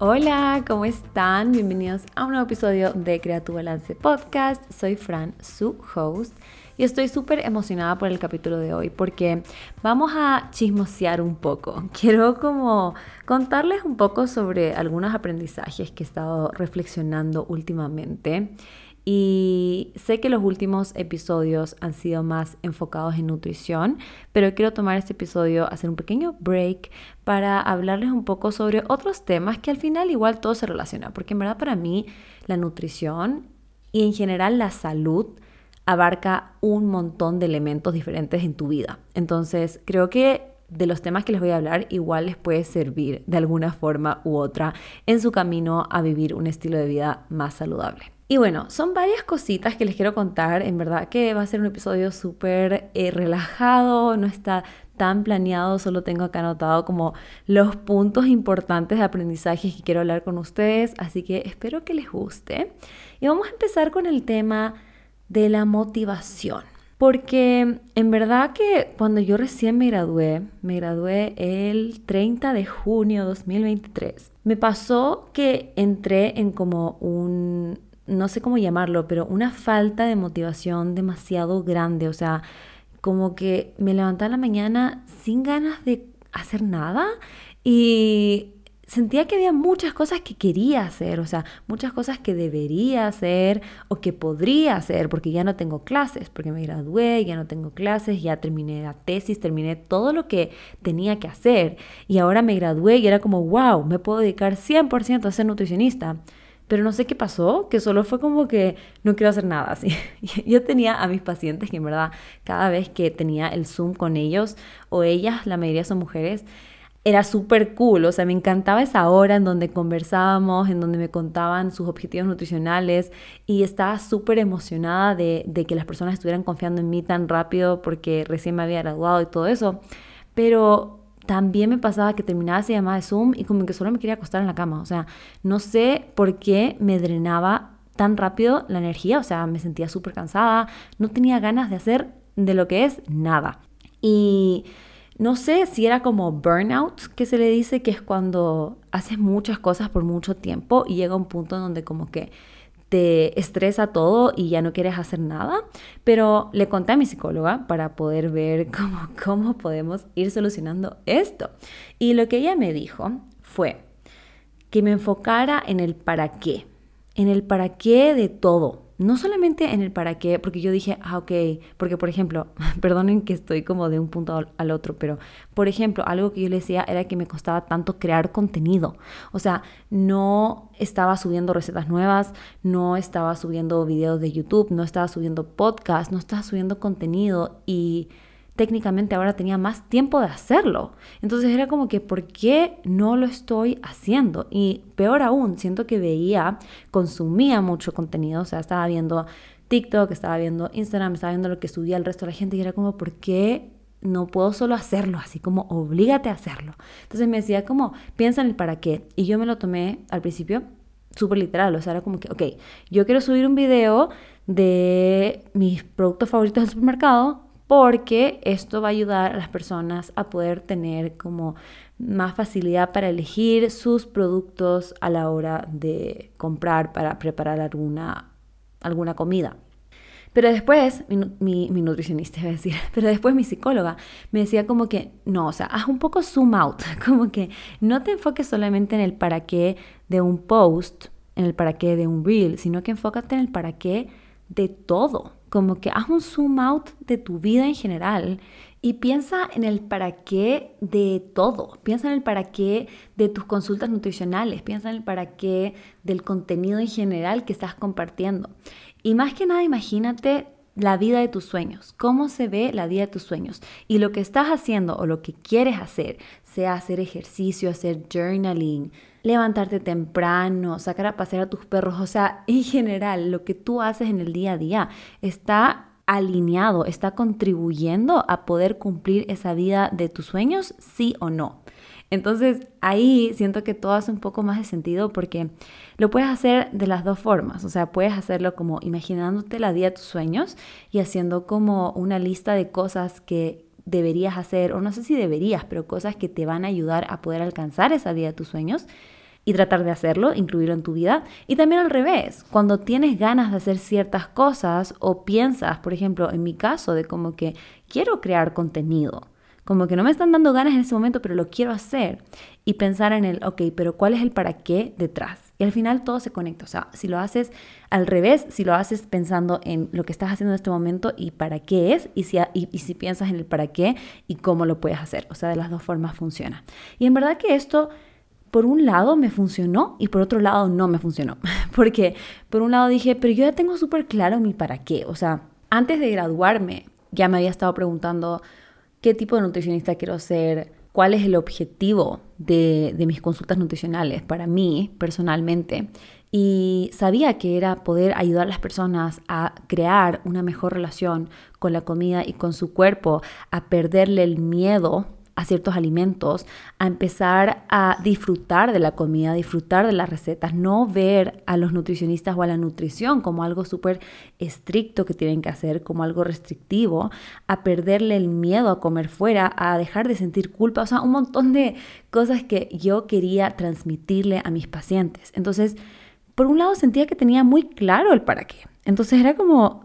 Hola, ¿cómo están? Bienvenidos a un nuevo episodio de Crea tu Balance Podcast. Soy Fran, su host, y estoy súper emocionada por el capítulo de hoy porque vamos a chismosear un poco. Quiero como contarles un poco sobre algunos aprendizajes que he estado reflexionando últimamente y sé que los últimos episodios han sido más enfocados en nutrición, pero quiero tomar este episodio, hacer un pequeño break para hablarles un poco sobre otros temas que al final igual todo se relaciona, porque en verdad para mí la nutrición y en general la salud abarca un montón de elementos diferentes en tu vida. Entonces creo que de los temas que les voy a hablar igual les puede servir de alguna forma u otra en su camino a vivir un estilo de vida más saludable. Y bueno, son varias cositas que les quiero contar. En verdad que va a ser un episodio súper eh, relajado, no está tan planeado, solo tengo acá anotado como los puntos importantes de aprendizaje que quiero hablar con ustedes, así que espero que les guste. Y vamos a empezar con el tema de la motivación. Porque en verdad que cuando yo recién me gradué, me gradué el 30 de junio de 2023, me pasó que entré en como un no sé cómo llamarlo, pero una falta de motivación demasiado grande. O sea, como que me levantaba la mañana sin ganas de hacer nada y sentía que había muchas cosas que quería hacer, o sea, muchas cosas que debería hacer o que podría hacer, porque ya no tengo clases, porque me gradué, ya no tengo clases, ya terminé la tesis, terminé todo lo que tenía que hacer y ahora me gradué y era como, wow, me puedo dedicar 100% a ser nutricionista pero no sé qué pasó, que solo fue como que no quiero hacer nada así. Yo tenía a mis pacientes que en verdad cada vez que tenía el Zoom con ellos o ellas, la mayoría son mujeres, era súper cool, o sea, me encantaba esa hora en donde conversábamos, en donde me contaban sus objetivos nutricionales y estaba súper emocionada de, de que las personas estuvieran confiando en mí tan rápido porque recién me había graduado y todo eso. Pero también me pasaba que terminaba esa llamada de Zoom y como que solo me quería acostar en la cama. O sea, no sé por qué me drenaba tan rápido la energía. O sea, me sentía súper cansada. No tenía ganas de hacer de lo que es nada. Y no sé si era como burnout, que se le dice, que es cuando haces muchas cosas por mucho tiempo y llega un punto donde como que te estresa todo y ya no quieres hacer nada, pero le conté a mi psicóloga para poder ver cómo, cómo podemos ir solucionando esto. Y lo que ella me dijo fue que me enfocara en el para qué, en el para qué de todo no solamente en el para qué, porque yo dije, ah, ok, porque por ejemplo, perdonen que estoy como de un punto al otro, pero por ejemplo, algo que yo le decía era que me costaba tanto crear contenido. O sea, no estaba subiendo recetas nuevas, no estaba subiendo videos de YouTube, no estaba subiendo podcast, no estaba subiendo contenido y técnicamente ahora tenía más tiempo de hacerlo. Entonces era como que, ¿por qué no lo estoy haciendo? Y peor aún, siento que veía, consumía mucho contenido, o sea, estaba viendo TikTok, estaba viendo Instagram, estaba viendo lo que subía el resto de la gente y era como, ¿por qué no puedo solo hacerlo? Así como, oblígate a hacerlo. Entonces me decía como, piensa en el para qué. Y yo me lo tomé al principio súper literal, o sea, era como que, ok, yo quiero subir un video de mis productos favoritos del supermercado, porque esto va a ayudar a las personas a poder tener como más facilidad para elegir sus productos a la hora de comprar para preparar alguna, alguna comida. Pero después, mi, nutricionista iba a decir, pero después mi psicóloga me decía como que, no, o sea, haz un poco zoom out, como que no te enfoques solamente en el para qué de un post, en el para qué de un reel, sino que enfócate en el para qué de todo como que haz un zoom out de tu vida en general y piensa en el para qué de todo. Piensa en el para qué de tus consultas nutricionales. Piensa en el para qué del contenido en general que estás compartiendo. Y más que nada, imagínate la vida de tus sueños, cómo se ve la vida de tus sueños. Y lo que estás haciendo o lo que quieres hacer, sea hacer ejercicio, hacer journaling, levantarte temprano, sacar a pasear a tus perros, o sea, en general, lo que tú haces en el día a día está alineado, está contribuyendo a poder cumplir esa vida de tus sueños, sí o no. Entonces ahí siento que todo hace un poco más de sentido porque lo puedes hacer de las dos formas, o sea, puedes hacerlo como imaginándote la vida de tus sueños y haciendo como una lista de cosas que deberías hacer, o no sé si deberías, pero cosas que te van a ayudar a poder alcanzar esa vida de tus sueños. y tratar de hacerlo, incluirlo en tu vida. Y también al revés, cuando tienes ganas de hacer ciertas cosas o piensas, por ejemplo, en mi caso, de como que quiero crear contenido, como que no me están dando ganas en ese momento, pero lo quiero hacer. Y pensar en el, ok, pero ¿cuál es el para qué detrás? Y al final todo se conecta. O sea, si lo haces al revés, si lo haces pensando en lo que estás haciendo en este momento y para qué es, y si, y si piensas en el para qué y cómo lo puedes hacer. O sea, de las dos formas funciona. Y en verdad que esto por un lado me funcionó y por otro lado no me funcionó. Porque por un lado dije, pero yo ya tengo súper claro mi para qué. O sea, antes de graduarme ya me había estado preguntando qué tipo de nutricionista quiero ser, cuál es el objetivo de, mis consultas nutricionales para mí personalmente. Y sabía que era poder ayudar a las personas a crear una mejor relación con la comida y con su cuerpo, a perderle el miedo a ciertos alimentos, a empezar a disfrutar de la comida, disfrutar de las recetas, no ver a los nutricionistas o a la nutrición como algo súper estricto que tienen que hacer, como algo restrictivo, a perderle el miedo a comer fuera, a dejar de sentir culpa, o sea, un montón de cosas que yo quería transmitirle a mis pacientes. Entonces, por un lado sentía que tenía muy claro el para qué. Entonces era como,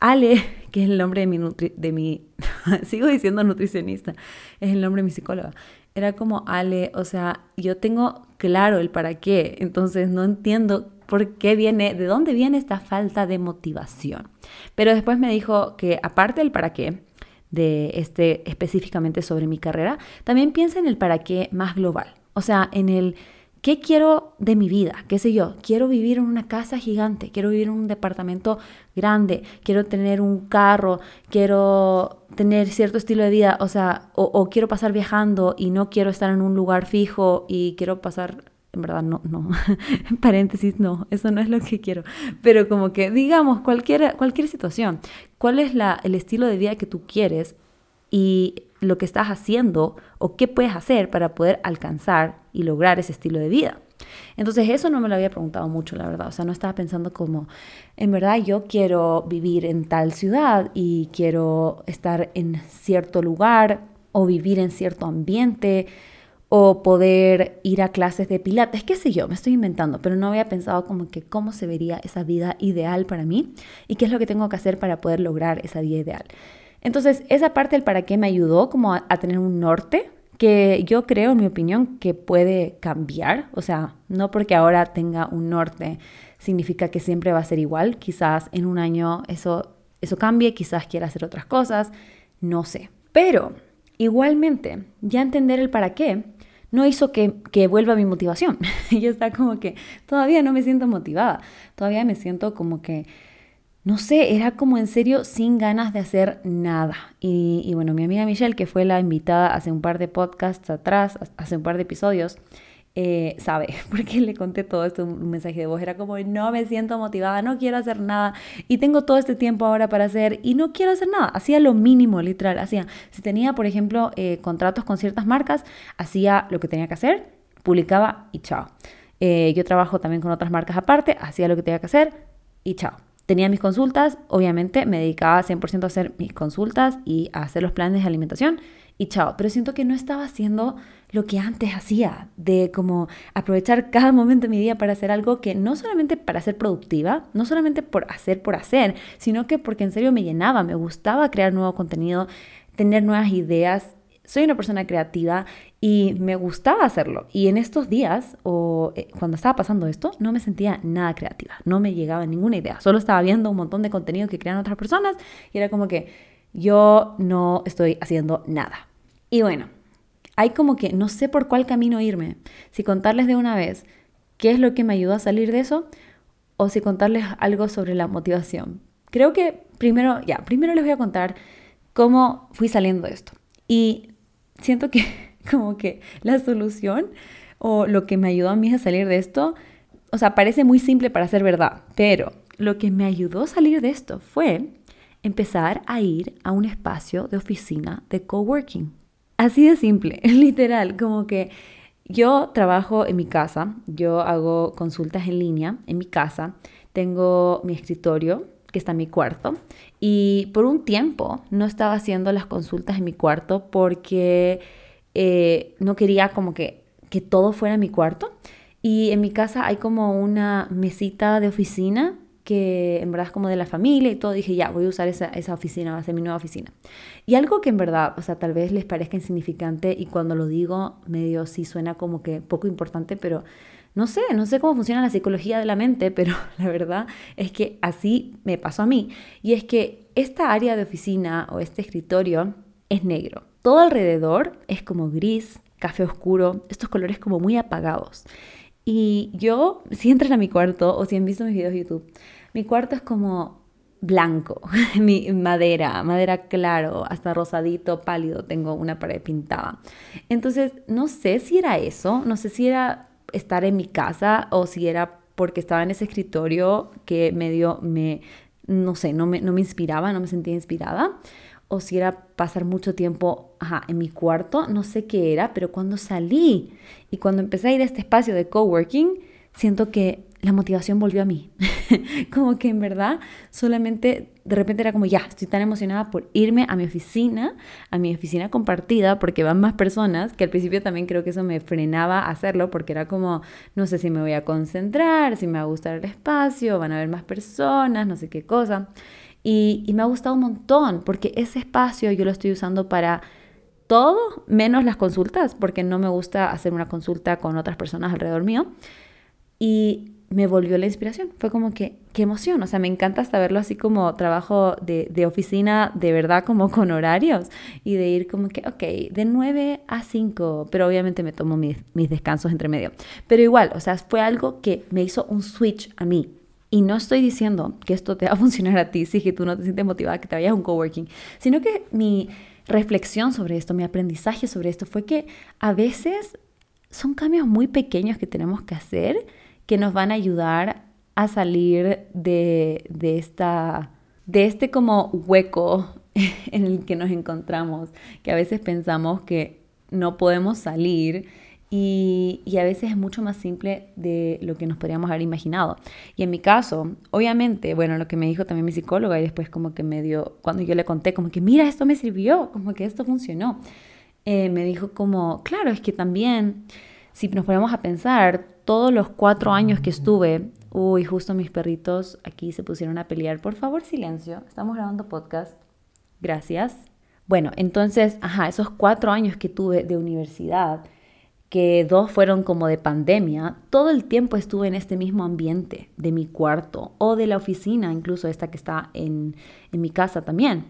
Ale, que es el nombre de mi, de mi sigo diciendo nutricionista, es el nombre de mi psicóloga. Era como, Ale, o sea, yo tengo claro el para qué, entonces no entiendo por qué viene, de dónde viene esta falta de motivación. Pero después me dijo que aparte del para qué, de este específicamente sobre mi carrera, también piensa en el para qué más global, o sea, en el ¿Qué quiero de mi vida? ¿Qué sé yo? Quiero vivir en una casa gigante, quiero vivir en un departamento grande, quiero tener un carro, quiero tener cierto estilo de vida, o sea, o, quiero pasar viajando y no quiero estar en un lugar fijo y quiero pasar, en verdad no, no, en paréntesis, no, eso no es lo que quiero, pero como que digamos cualquier, cualquier situación, ¿cuál es la, el estilo de vida que tú quieres? Y lo que estás haciendo o qué puedes hacer para poder alcanzar y lograr ese estilo de vida. Entonces eso no me lo había preguntado mucho, la verdad. O sea, no estaba pensando como, en verdad yo quiero vivir en tal ciudad y quiero estar en cierto lugar o vivir en cierto ambiente o poder ir a clases de pilates, qué sé yo, me estoy inventando, pero no había pensado como que cómo se vería esa vida ideal para mí y qué es lo que tengo que hacer para poder lograr esa vida ideal. Entonces, esa parte del para qué me ayudó como a, tener un norte que yo creo, en mi opinión, que puede cambiar. O sea, no porque ahora tenga un norte significa que siempre va a ser igual. Quizás en un año eso, eso cambie, quizás quiera hacer otras cosas, no sé. Pero igualmente, ya entender el para qué no hizo que, que vuelva mi motivación. yo está como que todavía no me siento motivada, todavía me siento como que no sé, era como en serio sin ganas de hacer nada. Y, bueno, mi amiga Michelle, que fue la invitada hace un par de podcasts atrás, hace un par de episodios, eh, sabe, porque le conté todo esto, un mensaje de voz, era como, no me siento motivada, no quiero hacer nada y tengo todo este tiempo ahora para hacer y no quiero hacer nada. Hacía lo mínimo, literal, hacía, si tenía, por ejemplo, eh, contratos con ciertas marcas, hacía lo que tenía que hacer, publicaba y chao. Eh, yo trabajo también con otras marcas aparte, hacía lo que tenía que hacer y chao tenía mis consultas, obviamente me dedicaba 100% a hacer mis consultas y a hacer los planes de alimentación y chao, pero siento que no estaba haciendo lo que antes hacía, de como aprovechar cada momento de mi día para hacer algo que no solamente para ser productiva, no solamente por hacer por hacer, sino que porque en serio me llenaba, me gustaba crear nuevo contenido, tener nuevas ideas. Soy una persona creativa y me gustaba hacerlo. Y en estos días, o eh, cuando estaba pasando esto, no me sentía nada creativa. No me llegaba ninguna idea. Solo estaba viendo un montón de contenido que crean otras personas y era como que yo no estoy haciendo nada. Y bueno, hay como que no sé por cuál camino irme. Si contarles de una vez qué es lo que me ayudó a salir de eso o si contarles algo sobre la motivación. Creo que primero, ya, primero les voy a contar cómo fui saliendo de esto. Y siento que como que la solución o lo que me ayudó a mí a salir de esto, o sea, parece muy simple para ser verdad, pero lo que me ayudó a salir de esto fue empezar a ir a un espacio de oficina de coworking. Así de simple, literal, como que yo trabajo en mi casa, yo hago consultas en línea en mi casa, tengo mi escritorio que está en mi cuarto y por un tiempo no estaba haciendo las consultas en mi cuarto porque eh, no quería como que, que todo fuera en mi cuarto. Y en mi casa hay como una mesita de oficina que en verdad es como de la familia y todo, dije, ya, voy a usar esa, esa oficina, va a ser mi nueva oficina. Y algo que en verdad, o sea, tal vez les parezca insignificante y cuando lo digo, medio sí suena como que poco importante, pero no sé, no sé cómo funciona la psicología de la mente, pero la verdad es que así me pasó a mí. Y es que esta área de oficina o este escritorio es negro. Todo alrededor es como gris, café oscuro, estos colores como muy apagados. Y yo, si entran a mi cuarto o si han visto mis videos de YouTube, mi cuarto es como blanco, mi madera, madera claro, hasta rosadito, pálido, tengo una pared pintada. Entonces, no sé si era eso, no sé si era estar en mi casa o si era porque estaba en ese escritorio que medio me, no sé, no me, no me inspiraba, no me sentía inspirada o si era pasar mucho tiempo en mi cuarto, no sé qué era, pero cuando salí y cuando empecé a ir a este espacio de coworking, siento que la motivación volvió a mí. como que en verdad solamente de repente era como, ya, estoy tan emocionada por irme a mi oficina, a mi oficina compartida, porque van más personas, que al principio también creo que eso me frenaba a hacerlo, porque era como, no sé si me voy a concentrar, si me va a gustar el espacio, van a haber más personas, no sé qué cosa. Y, y me ha gustado un montón, porque ese espacio yo lo estoy usando para todo menos las consultas, porque no me gusta hacer una consulta con otras personas alrededor mío. Y me volvió la inspiración. Fue como que, qué emoción. O sea, me encanta hasta verlo así como trabajo de, de, oficina, de verdad, como con horarios. Y de ir como que, ok, de 9 a 5. Pero obviamente me tomo mis, mis descansos entre medio. Pero igual, o sea, fue algo que me hizo un switch a mí. Y no estoy diciendo que esto te va a funcionar a ti si que tú no te sientes motivada que te vayas a un coworking, sino que mi reflexión sobre esto, mi aprendizaje sobre esto fue que a veces son cambios muy pequeños que tenemos que hacer que nos van a ayudar a salir de, de, esta, de este como hueco en el que nos encontramos, que a veces pensamos que no podemos salir y, y, a veces es mucho más simple de lo que nos podríamos haber imaginado. Y en mi caso, obviamente, bueno, lo que me dijo también mi psicóloga y después como que me dio, cuando yo le conté como que, mira, esto me sirvió, como que esto funcionó, eh, me dijo como, claro, es que también, si nos ponemos a pensar, todos los cuatro años que estuve, uy, justo mis perritos aquí se pusieron a pelear. Por favor, silencio. Estamos grabando podcast. Gracias. Bueno, entonces, ajá, esos cuatro años que tuve de universidad, que dos fueron como de pandemia, todo el tiempo estuve en este mismo ambiente de mi cuarto o de la oficina, incluso esta que está en, en mi casa también.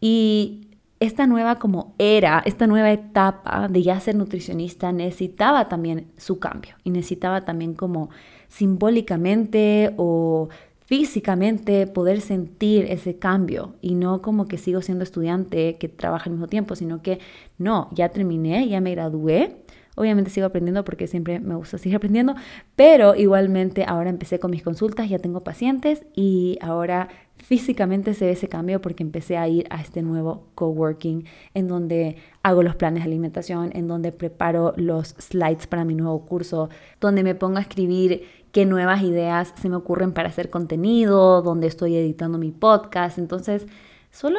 Y esta nueva como era, esta nueva etapa de ya ser nutricionista necesitaba también su cambio y necesitaba también como simbólicamente o físicamente poder sentir ese cambio y no como que sigo siendo estudiante que trabaja al mismo tiempo, sino que no, ya terminé, ya me gradué. Obviamente sigo aprendiendo porque siempre me gusta seguir aprendiendo, pero igualmente ahora empecé con mis consultas, ya tengo pacientes y ahora físicamente se ve ese cambio porque empecé a ir a este nuevo coworking en donde hago los planes de alimentación, en donde preparo los slides para mi nuevo curso, donde me pongo a escribir qué nuevas ideas se me ocurren para hacer contenido, donde estoy editando mi podcast. Entonces, solo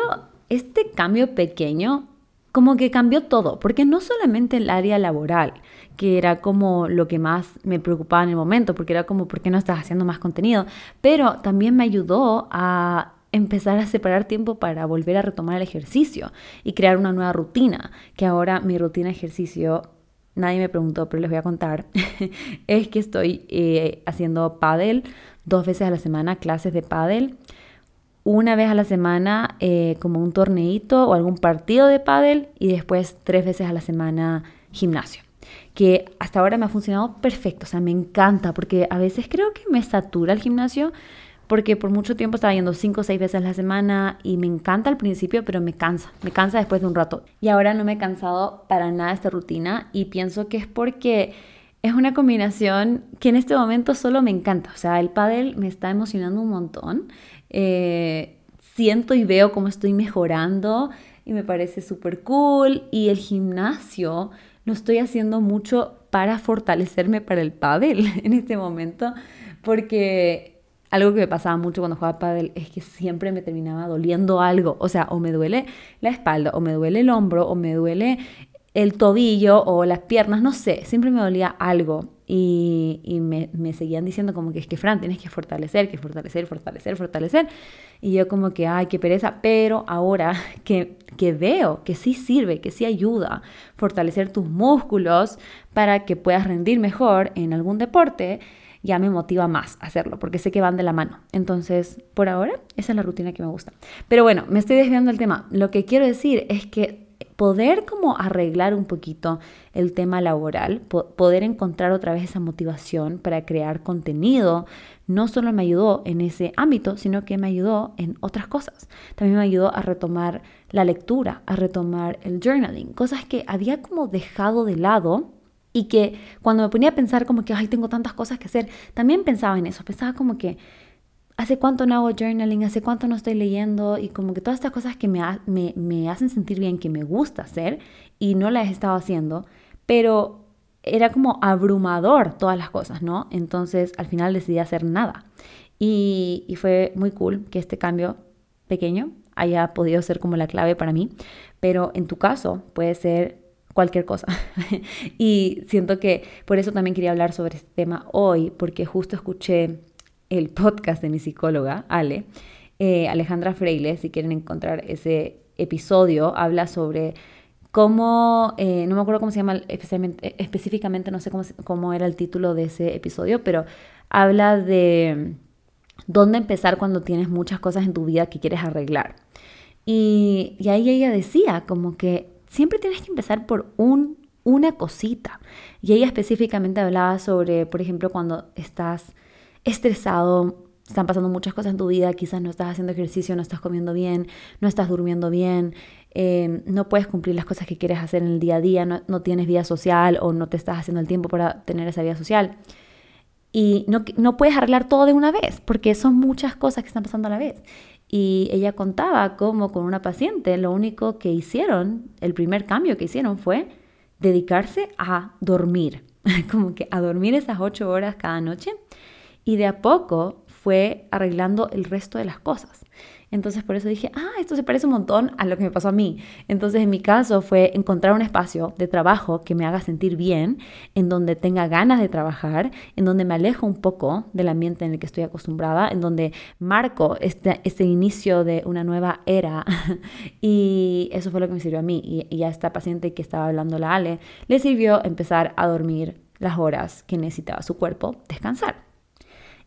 este cambio pequeño como que cambió todo, porque no solamente el área laboral, que era como lo que más me preocupaba en el momento, porque era como, ¿por qué no estás haciendo más contenido? Pero también me ayudó a empezar a separar tiempo para volver a retomar el ejercicio y crear una nueva rutina, que ahora mi rutina de ejercicio, nadie me preguntó, pero les voy a contar, es que estoy eh, haciendo paddle dos veces a la semana, clases de paddle una vez a la semana eh, como un torneito o algún partido de pádel y después tres veces a la semana gimnasio que hasta ahora me ha funcionado perfecto, o sea, me encanta porque a veces creo que me satura el gimnasio porque por mucho tiempo estaba yendo cinco o seis veces a la semana y me encanta al principio, pero me cansa, me cansa después de un rato. Y ahora no me he cansado para nada esta rutina y pienso que es porque es una combinación que en este momento solo me encanta, o sea, el pádel me está emocionando un montón eh, siento y veo cómo estoy mejorando y me parece súper cool. Y el gimnasio lo estoy haciendo mucho para fortalecerme para el pádel en este momento, porque algo que me pasaba mucho cuando jugaba pádel es que siempre me terminaba doliendo algo, o sea, o me duele la espalda, o me duele el hombro, o me duele el tobillo o las piernas, no sé, siempre me dolía algo y, me, seguían diciendo como que es que Fran, tienes que fortalecer, que fortalecer, fortalecer, fortalecer. Y yo como que, ay, qué pereza, pero ahora que, que veo que sí sirve, que sí ayuda fortalecer tus músculos para que puedas rendir mejor en algún deporte, ya me motiva más hacerlo, porque sé que van de la mano. Entonces, por ahora, esa es la rutina que me gusta. Pero bueno, me estoy desviando del tema. Lo que quiero decir es que poder como arreglar un poquito el tema laboral, poder encontrar otra vez esa motivación para crear contenido, no solo me ayudó en ese ámbito, sino que me ayudó en otras cosas. También me ayudó a retomar la lectura, a retomar el journaling, cosas que había como dejado de lado y que cuando me ponía a pensar como que, ay, tengo tantas cosas que hacer, también pensaba en eso, pensaba como que, ¿hace cuánto no hago journaling? ¿Hace cuánto no estoy leyendo? Y como que todas estas cosas que me, me, me hacen sentir bien, que me gusta hacer y no las he estado haciendo, pero era como abrumador todas las cosas, ¿no? Entonces al final decidí hacer nada. Y, y fue muy cool que este cambio pequeño haya podido ser como la clave para mí, pero en tu caso puede ser cualquier cosa. y siento que por eso también quería hablar sobre este tema hoy, porque justo escuché el podcast de mi psicóloga, Ale, eh, Alejandra Freile, si quieren encontrar ese episodio, habla sobre cómo, eh, no me acuerdo cómo se llama específicamente, no sé cómo, cómo era el título de ese episodio, pero habla de dónde empezar cuando tienes muchas cosas en tu vida que quieres arreglar. Y, ahí ella decía como que siempre tienes que empezar por un, una cosita. Y ella específicamente hablaba sobre, por ejemplo, cuando estás estresado, están pasando muchas cosas en tu vida, quizás no estás haciendo ejercicio, no estás comiendo bien, no estás durmiendo bien, em, no puedes cumplir las cosas que quieres hacer en el día a día, no, no, tienes vida social o no te estás haciendo el tiempo para tener esa vida social. Y no, no puedes arreglar todo de una vez, porque son muchas cosas que están pasando a la vez. Y ella contaba cómo con una paciente lo único que hicieron, el primer cambio que hicieron fue dedicarse a dormir, como que a dormir esas ocho horas cada noche. Y de a poco fue arreglando el resto de las cosas. Entonces por eso dije, ah, esto se parece un montón a lo que me pasó a mí. Entonces en mi caso fue encontrar un espacio de trabajo que me haga sentir bien, en donde tenga ganas de trabajar, en donde me alejo un poco del ambiente en el que estoy acostumbrada, en donde marco este, este inicio de una nueva era. y eso fue lo que me sirvió a mí. Y, y a esta paciente que estaba hablando la Ale, le sirvió empezar a dormir las horas que necesitaba su cuerpo descansar.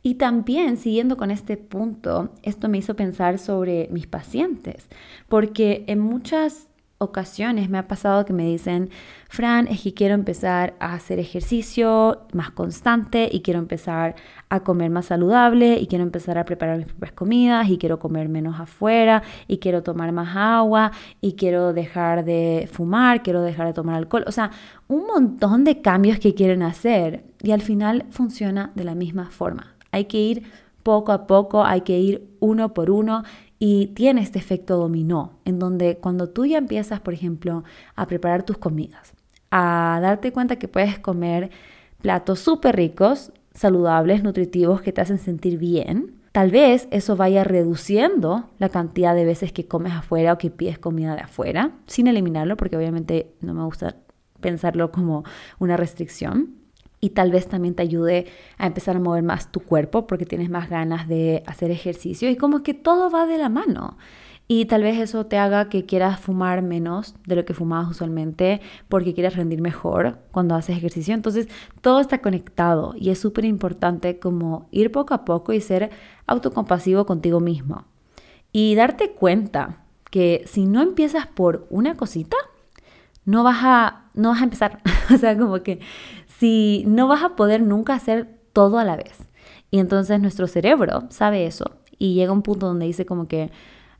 Y también, siguiendo con este punto, esto me hizo pensar sobre mis pacientes, porque en muchas ocasiones me ha pasado que me dicen, Fran, es que quiero empezar a hacer ejercicio más constante y quiero empezar a comer más saludable y quiero empezar a preparar mis propias comidas y quiero comer menos afuera y quiero tomar más agua y quiero dejar de fumar, quiero dejar de tomar alcohol. O sea, un montón de cambios que quieren hacer y al final funciona de la misma forma. Hay que ir poco a poco, hay que ir uno por uno y tiene este efecto dominó, en donde cuando tú ya empiezas, por ejemplo, a preparar tus comidas, a darte cuenta que puedes comer platos súper ricos, saludables, nutritivos, que te hacen sentir bien, tal vez eso vaya reduciendo la cantidad de veces que comes afuera o que pides comida de afuera, sin eliminarlo, porque obviamente no me gusta pensarlo como una restricción y tal vez también te ayude a empezar a mover más tu cuerpo porque tienes más ganas de hacer ejercicio y como que todo va de la mano. Y tal vez eso te haga que quieras fumar menos de lo que fumabas usualmente porque quieres rendir mejor cuando haces ejercicio. Entonces todo está conectado y es súper importante como ir poco a poco y ser autocompasivo contigo mismo. Y darte cuenta que si no empiezas por una cosita, no vas a, no vas a empezar. o sea, como que si no vas a poder nunca hacer todo a la vez. Y entonces nuestro cerebro sabe eso y llega un punto donde dice como que,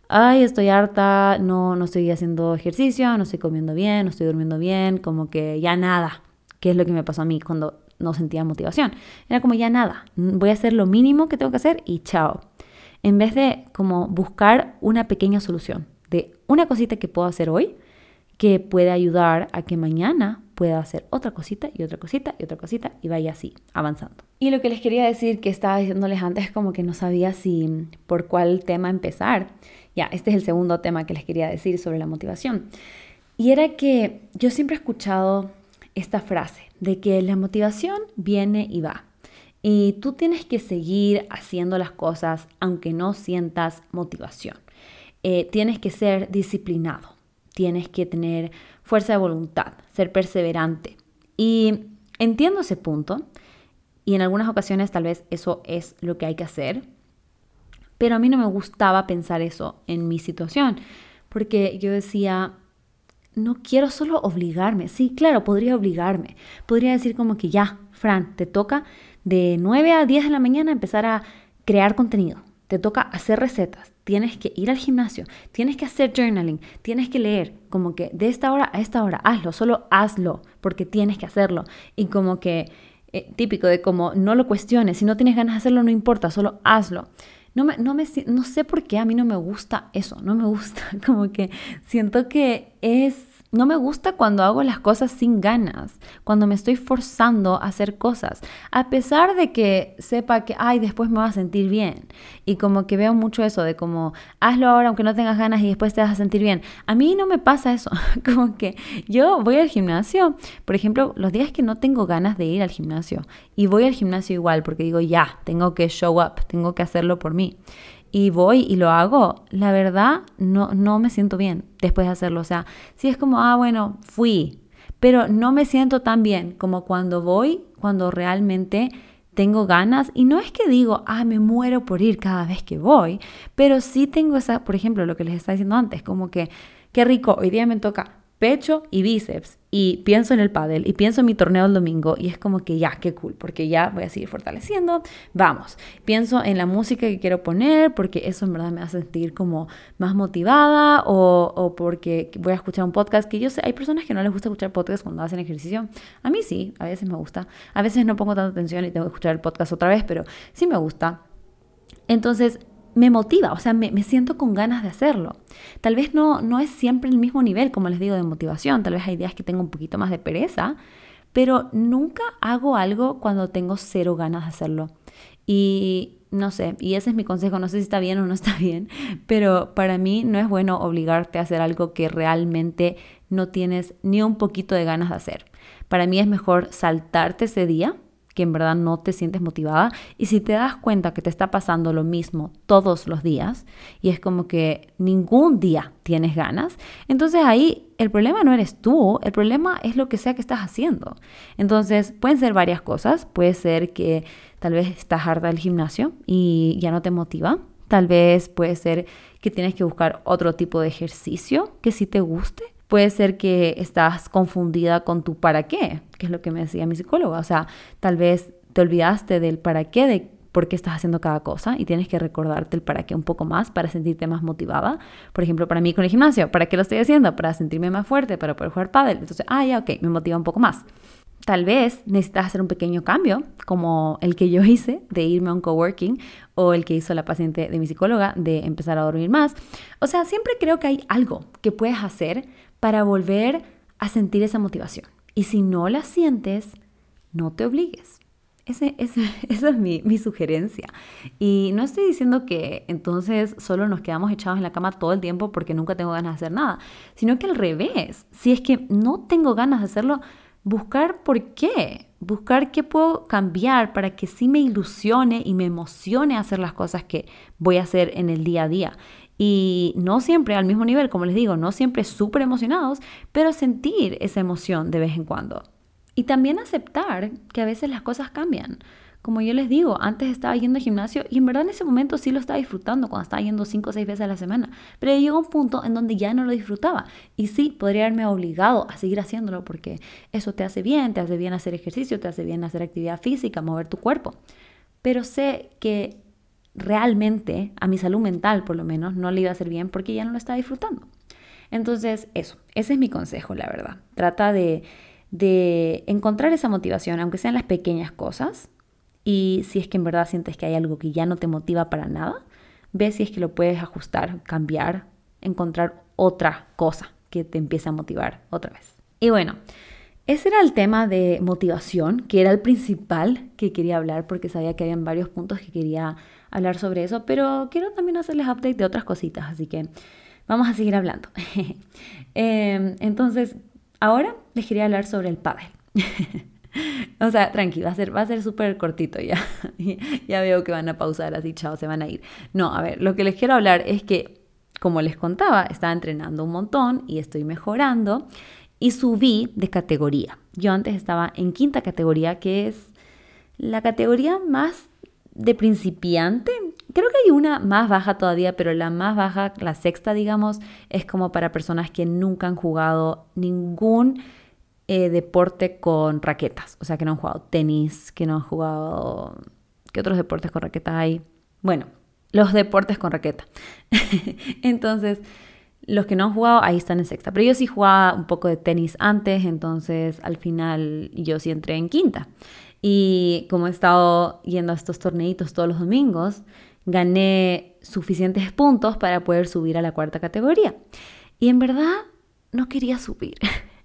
ay, estoy harta, no, no estoy haciendo ejercicio, no estoy comiendo bien, no estoy durmiendo bien, como que ya nada, que es lo que me pasó a mí cuando no sentía motivación. Era como ya nada, voy a hacer lo mínimo que tengo que hacer y chao. En vez de como buscar una pequeña solución de una cosita que puedo hacer hoy que puede ayudar a que mañana pueda hacer otra cosita y otra cosita y otra cosita y vaya así, avanzando. Y lo que les quería decir, que estaba diciéndoles antes, como que no sabía si por cuál tema empezar. Ya, este es el segundo tema que les quería decir sobre la motivación. Y era que yo siempre he escuchado esta frase de que la motivación viene y va. Y tú tienes que seguir haciendo las cosas aunque no sientas motivación. Eh, tienes que ser disciplinado, tienes que tener fuerza de voluntad, ser perseverante. Y entiendo ese punto y en algunas ocasiones tal vez eso es lo que hay que hacer, pero a mí no me gustaba pensar eso en mi situación, porque yo decía, no quiero solo obligarme. Sí, claro, podría obligarme. Podría decir como que ya, Fran, te toca de 9 a 10 de la mañana empezar a crear contenido. Te toca hacer recetas, tienes que ir al gimnasio, tienes que hacer journaling, tienes que leer, como que de esta hora a esta hora, hazlo, solo hazlo, porque tienes que hacerlo. Y como que eh, típico de como no lo cuestiones, si no tienes ganas de hacerlo no importa, solo hazlo. No, me, no, me, no sé por qué a mí no me gusta eso, no me gusta, como que siento que es no me gusta cuando hago las cosas sin ganas, cuando me estoy forzando a hacer cosas, a pesar de que sepa que, ay, después me va a sentir bien. Y como que veo mucho eso de como, hazlo ahora aunque no tengas ganas y después te vas a sentir bien. A mí no me pasa eso, como que yo voy al gimnasio, por ejemplo, los días que no tengo ganas de ir al gimnasio, y voy al gimnasio igual porque digo, ya, tengo que show up, tengo que hacerlo por mí y voy y lo hago, la verdad no, no me siento bien después de hacerlo. O sea, si es como, ah, bueno, fui, pero no me siento tan bien como cuando voy, cuando realmente tengo ganas y no es que digo, ah, me muero por ir cada vez que voy, pero sí tengo esa, por ejemplo, lo que les estaba diciendo antes, como que, qué rico, hoy día me toca pecho y bíceps y pienso en el pádel y pienso en mi torneo el domingo y es como que ya, qué cool, porque ya voy a seguir fortaleciendo, vamos. Pienso en la música que quiero poner porque eso en verdad me hace sentir como más motivada o, o porque voy a escuchar un podcast que yo sé, hay personas que no les gusta escuchar podcast cuando hacen ejercicio. A mí sí, a veces me gusta. A veces no pongo tanta atención y tengo que escuchar el podcast otra vez, pero sí me gusta. Entonces, me motiva, o sea, me, siento con ganas de hacerlo. Tal vez no, no es siempre el mismo nivel, como les digo, de motivación, tal vez hay días que tengo un poquito más de pereza, pero nunca hago algo cuando tengo cero ganas de hacerlo. Y no sé, y ese es mi consejo, no sé si está bien o no está bien, pero para mí no es bueno obligarte a hacer algo que realmente no tienes ni un poquito de ganas de hacer. Para mí es mejor saltarte ese día que en verdad no te sientes motivada. Y si te das cuenta que te está pasando lo mismo todos los días y es como que ningún día tienes ganas, entonces ahí el problema no eres tú, el problema es lo que sea que estás haciendo. Entonces pueden ser varias cosas, puede ser que tal vez estás harta del gimnasio y ya no te motiva, tal vez puede ser que tienes que buscar otro tipo de ejercicio que sí te guste Puede ser que estás confundida con tu para qué, que es lo que me decía mi psicóloga. O sea, tal vez te olvidaste del para qué, de por qué estás haciendo cada cosa y tienes que recordarte el para qué un poco más para sentirte más motivada. Por ejemplo, para mí con el gimnasio, ¿para qué lo estoy haciendo? Para sentirme más fuerte, para poder jugar pádel. Entonces, ah, ya, ok, me motiva un poco más. Tal vez necesitas hacer un pequeño cambio, como el que yo hice de irme a un coworking o el que hizo la paciente de mi psicóloga de empezar a dormir más. O sea, siempre creo que hay algo que puedes hacer para volver a sentir esa motivación. Y si no la sientes, no te obligues. Ese, esa es mi, mi, sugerencia. Y no estoy diciendo que entonces solo nos quedamos echados en la cama todo el tiempo porque nunca tengo ganas de hacer nada, sino que al revés, si es que no tengo ganas de hacerlo, buscar por qué, buscar qué puedo cambiar para que sí me ilusione y me emocione hacer las cosas que voy a hacer en el día a día. Y no siempre al mismo nivel, como les digo, no siempre súper emocionados, pero sentir esa emoción de vez en cuando. Y también aceptar que a veces las cosas cambian. Como yo les digo, antes estaba yendo al gimnasio y en verdad en ese momento sí lo estaba disfrutando cuando estaba yendo 5 o 6 veces a la semana. Pero llegó un punto en donde ya no lo disfrutaba. Y sí, podría haberme obligado a seguir haciéndolo porque eso te hace bien, te hace bien hacer ejercicio, te hace bien hacer actividad física, mover tu cuerpo. Pero sé que realmente a mi salud mental por lo menos no le iba a hacer bien porque ya no lo estaba disfrutando. Entonces, eso, ese es mi consejo, la verdad. Trata de, de encontrar esa motivación, aunque sean las pequeñas cosas, y si es que en verdad sientes que hay algo que ya no te motiva para nada, ve si es que lo puedes ajustar, cambiar, encontrar otra cosa que te empiece a motivar otra vez. Y bueno, ese era el tema de motivación, que era el principal que quería hablar porque sabía que habían varios puntos que quería hablar sobre eso, pero quiero también hacerles update de otras cositas, así que vamos a seguir hablando. Em, entonces, ahora les quería hablar sobre el pádel. o sea, tranqui, va a ser, ser súper cortito ya. ya veo que van a pausar así, chao, se van a ir. No, a ver, lo que les quiero hablar es que, como les contaba, estaba entrenando un montón y estoy mejorando y subí de categoría. Yo antes estaba en quinta categoría, que es la categoría más de principiante. Creo que hay una más baja todavía, pero la más baja, la sexta, digamos, es como para personas que nunca han jugado ningún eh, deporte con raquetas. O sea, que no han jugado tenis, que no han jugado... ¿Qué otros deportes con raquetas hay? Bueno, los deportes con raqueta. Entonces, los que no han jugado, ahí están en sexta. Pero yo sí jugaba un poco de tenis antes, entonces al final yo sí entré en quinta. Y como he estado yendo a estos torneitos todos los domingos, gané suficientes puntos para poder subir a la cuarta categoría. Y en verdad no quería subir.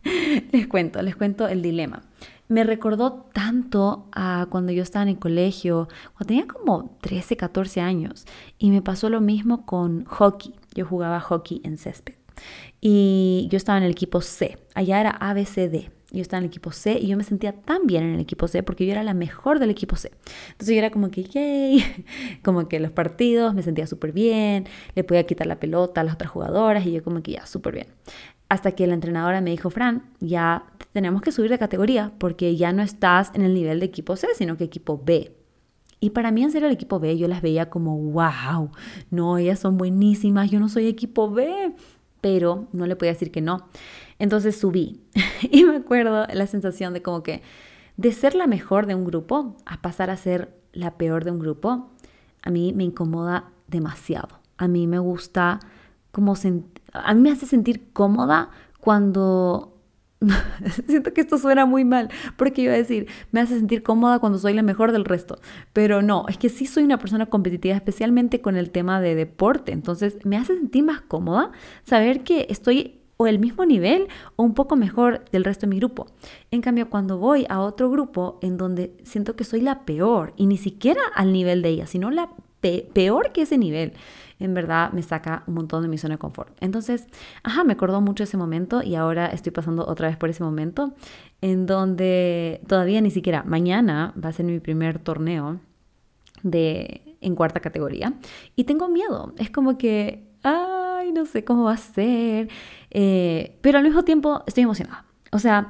les cuento, les cuento el dilema. Me recordó tanto a cuando yo estaba en el colegio, cuando tenía como 13, 14 años, y me pasó lo mismo con hockey. Yo jugaba hockey en césped. Y yo estaba en el equipo C. Allá era ABCD. Yo estaba en el equipo C y yo me sentía tan bien en el equipo C porque yo era la mejor del equipo C. Entonces yo era como que, yay, como que los partidos me sentía súper bien, le podía quitar la pelota a las otras jugadoras y yo como que ya, súper bien. Hasta que la entrenadora me dijo, Fran, ya tenemos que subir de categoría porque ya no estás en el nivel de equipo C, sino que equipo B. Y para mí en serio el equipo B yo las veía como, wow, no, ellas son buenísimas, yo no soy equipo B, pero no le podía decir que no. Entonces subí y me acuerdo la sensación de como que de ser la mejor de un grupo a pasar a ser la peor de un grupo, a mí me incomoda demasiado. A mí me gusta como a mí me hace sentir cómoda cuando Siento que esto suena muy mal, porque iba a decir, me hace sentir cómoda cuando soy la mejor del resto, pero no, es que sí soy una persona competitiva, especialmente con el tema de deporte, entonces me hace sentir más cómoda saber que estoy o el mismo nivel o un poco mejor del resto de mi grupo. En cambio, cuando voy a otro grupo en donde siento que soy la peor y ni siquiera al nivel de ella, sino la peor que ese nivel, en verdad me saca un montón de mi zona de confort. Entonces, ajá, me acordó mucho ese momento y ahora estoy pasando otra vez por ese momento en donde todavía ni siquiera mañana va a ser mi primer torneo de en cuarta categoría y tengo miedo. Es como que, ay, no sé cómo va a ser, eh, pero al mismo tiempo estoy emocionada. O sea,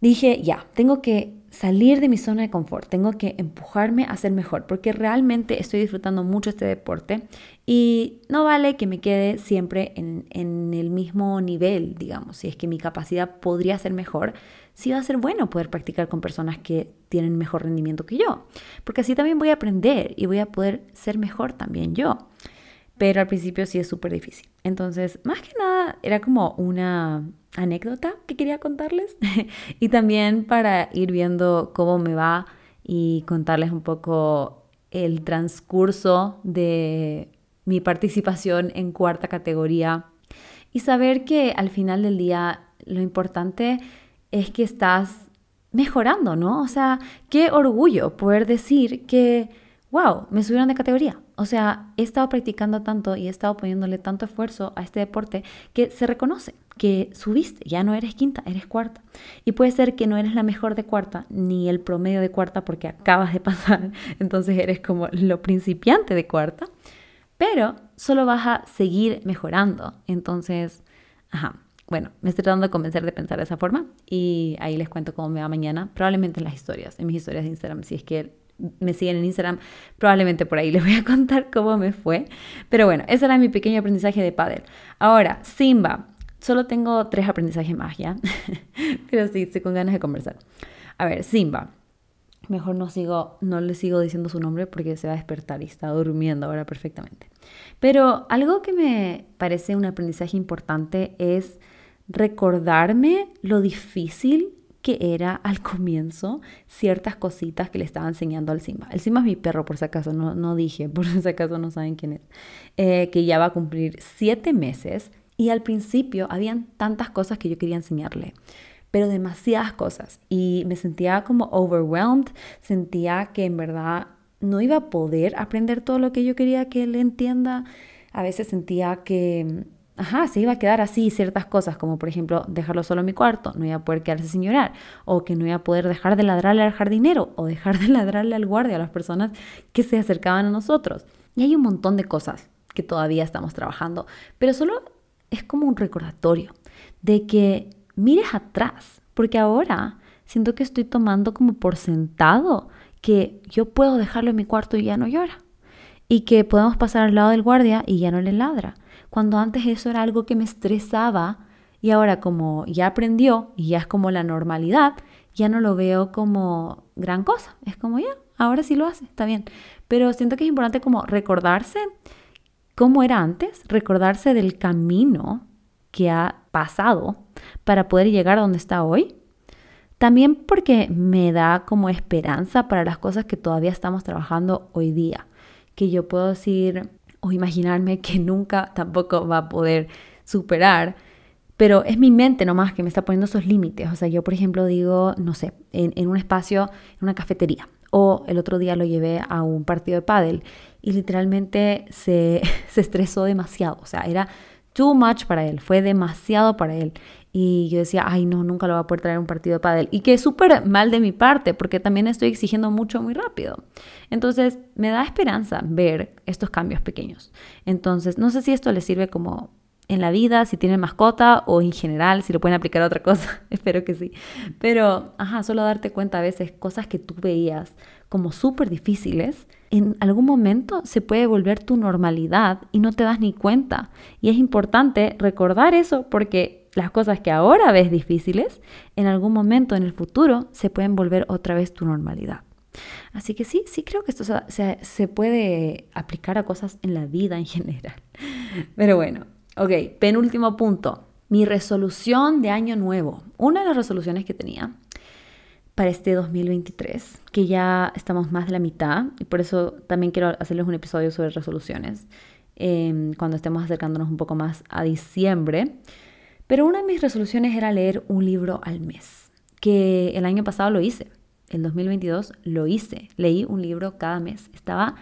dije, ya, tengo que salir de mi zona de confort, tengo que empujarme a ser mejor, porque realmente estoy disfrutando mucho este deporte y no vale que me quede siempre en, el mismo nivel, digamos, si es que mi capacidad podría ser mejor, sí va a ser bueno poder practicar con personas que tienen mejor rendimiento que yo, porque así también voy a aprender y voy a poder ser mejor también yo. Pero al principio sí es súper difícil. Entonces, más que nada, era como una anécdota que quería contarles y también para ir viendo cómo me va y contarles un poco el transcurso de mi participación en cuarta categoría y saber que al final del día lo importante es que estás mejorando, ¿no? O sea, qué orgullo poder decir que wow, me subieron de categoría. O sea, he estado practicando tanto y he estado poniéndole tanto esfuerzo a este deporte que se reconoce que subiste, ya no eres quinta, eres cuarta. Y puede ser que no eres la mejor de cuarta, ni el promedio de cuarta porque acabas de pasar, entonces eres como lo principiante de cuarta, pero solo vas a seguir mejorando. Entonces, ajá, bueno, me estoy tratando de convencer de pensar de esa forma y ahí les cuento cómo me va mañana, probablemente en las historias, en mis historias de Instagram, si es que me siguen en Instagram, probablemente por ahí les voy a contar cómo me fue. Pero bueno, ese era mi pequeño aprendizaje de pádel. Ahora, Simba. Solo tengo tres aprendizajes más ya, pero sí, estoy con ganas de conversar. A ver, Simba. Mejor no sigo, no le sigo diciendo su nombre porque se va a despertar y está durmiendo ahora perfectamente. Pero algo que me parece un aprendizaje importante es recordarme lo difícil que era al comienzo ciertas cositas que le estaba enseñando al Simba. El Simba es mi perro, por si acaso, no, no dije, por si acaso no saben quién es, eh, que ya va a cumplir siete meses y al principio habían tantas cosas que yo quería enseñarle pero demasiadas cosas. Y me sentía como overwhelmed, sentía que en verdad no iba a poder aprender todo lo que yo quería que él entienda, a veces sentía que ajá, se iba a quedar así ciertas cosas, como por ejemplo dejarlo solo en mi cuarto, no iba a poder quedarse sin llorar, o que no iba a poder dejar de ladrarle al jardinero, o dejar de ladrarle al guardia, a las personas que se acercaban a nosotros. Y hay un montón de cosas que todavía estamos trabajando, pero solo es como un recordatorio de que mires atrás, porque ahora siento que estoy tomando como por sentado que yo puedo dejarlo en mi cuarto y ya no llora. Y que podemos pasar al lado del guardia y ya no le ladra. Cuando antes eso era algo que me estresaba y ahora como ya aprendió y ya es como la normalidad, ya no lo veo como gran cosa. Es como ya, ahora sí lo hace, está bien. Pero siento que es importante como recordarse cómo era antes, recordarse del camino que ha pasado para poder llegar a donde está hoy también porque me da como esperanza para las cosas que todavía estamos trabajando hoy día. Que yo puedo decir o imaginarme que nunca tampoco va a poder superar. Pero es mi mente nomás que me está poniendo esos límites. O sea, yo por ejemplo digo, no sé, en, un espacio, en una cafetería. O el otro día lo llevé a un partido de pádel y literalmente se, se estresó demasiado. O sea, era too much para él, fue demasiado para él. Y yo decía, ay, no, nunca lo va a poder traer un partido de pádel. Y que es súper mal de mi parte, porque también estoy exigiendo mucho muy rápido. Entonces, me da esperanza ver estos cambios pequeños. Entonces, no sé si esto les sirve como en la vida, si tienen mascota o en general, si lo pueden aplicar a otra cosa. Espero que sí. Pero, ajá, solo darte cuenta a veces cosas que tú veías como súper difíciles, en algún momento se puede volver tu normalidad y no te das ni cuenta. Y es importante recordar eso porque las cosas que ahora ves difíciles, en algún momento en el futuro se pueden volver otra vez tu normalidad. Así que sí, sí creo que esto se, se puede aplicar a cosas en la vida en general. Pero bueno, ok, penúltimo punto. Mi resolución de año nuevo. Una de las resoluciones que tenía para este 2023, que ya estamos más de la mitad, y por eso también quiero hacerles un episodio sobre resoluciones, eh, cuando estemos acercándonos un poco más a diciembre. Pero una de mis resoluciones era leer un libro al mes, que el año pasado lo hice, el 2022 lo hice, leí un libro cada mes. Estaba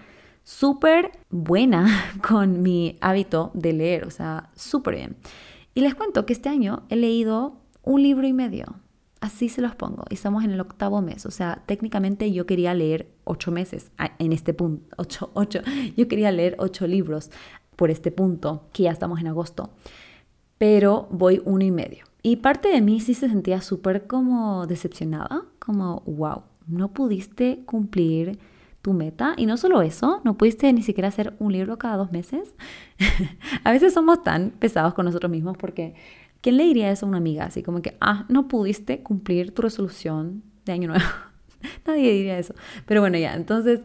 súper buena con mi hábito de leer, o sea, súper bien. Y les cuento que este año he leído un libro y medio. Así se los pongo. Y estamos en el octavo mes. O sea, técnicamente yo quería leer ocho meses en este punto. Ocho, ocho. Yo quería leer ocho libros por este punto, que ya estamos en agosto pero voy uno y medio. Y parte de mí sí se sentía súper como decepcionada, como, wow, no pudiste cumplir tu meta. Y no solo eso, no pudiste ni siquiera hacer un libro cada dos meses. a veces somos tan pesados con nosotros mismos porque, ¿quién le diría eso a una amiga? Así como que, ah, no pudiste cumplir tu resolución de año nuevo. Nadie diría eso. Pero bueno, ya, entonces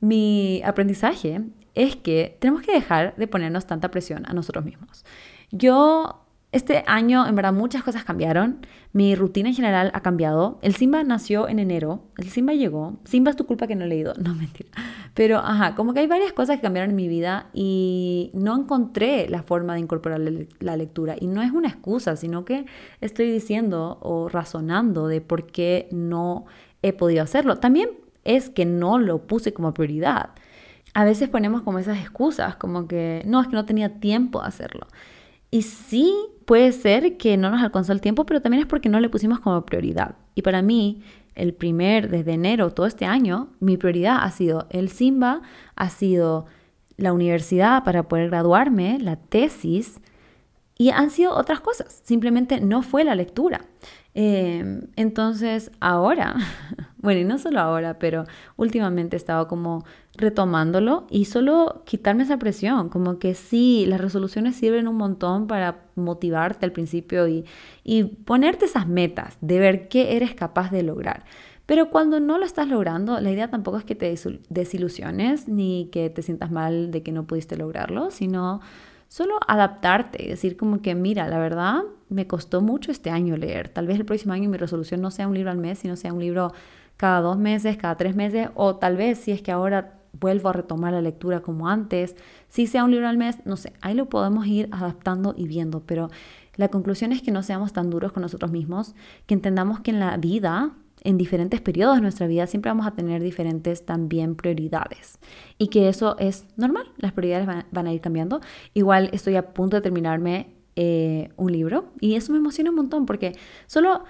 mi aprendizaje es que tenemos que dejar de ponernos tanta presión a nosotros mismos. Yo, este año, en verdad, muchas cosas cambiaron. Mi rutina en general ha cambiado. El Simba nació en enero. El Simba llegó. Simba es tu culpa que no he leído. No, mentira. Pero, ajá, como que hay varias cosas que cambiaron en mi vida y no encontré la forma de incorporar la lectura. Y no es una excusa, sino que estoy diciendo o razonando de por qué no he podido hacerlo. También es que no lo puse como prioridad. A veces ponemos como esas excusas, como que no, es que no tenía tiempo de hacerlo. Y sí puede ser que no nos alcanzó el tiempo, pero también es porque no le pusimos como prioridad. Y para mí, el primer, desde enero, todo este año, mi prioridad ha sido el Simba, ha sido la universidad para poder graduarme, la tesis, y han sido otras cosas. Simplemente no fue la lectura. Em, entonces, ahora, bueno, y no solo ahora, pero últimamente he estado como retomándolo y solo quitarme esa presión, como que sí, las resoluciones sirven un montón para motivarte al principio y, y ponerte esas metas de ver qué eres capaz de lograr. Pero cuando no lo estás logrando, la idea tampoco es que te desilusiones ni que te sientas mal de que no pudiste lograrlo, sino solo adaptarte y decir como que, mira, la verdad me costó mucho este año leer. Tal vez el próximo año mi resolución no sea un libro al mes, sino sea un libro cada dos meses, cada tres meses, o tal vez si es que ahora vuelvo a retomar la lectura como antes, si sea un libro al mes, no sé, ahí lo podemos ir adaptando y viendo, pero la conclusión es que no seamos tan duros con nosotros mismos, que entendamos que en la vida en diferentes periodos de nuestra vida siempre vamos a tener diferentes también prioridades y que eso es normal, las prioridades van, a ir cambiando. Igual estoy a punto de terminarme eh, un libro y eso me emociona un montón porque solo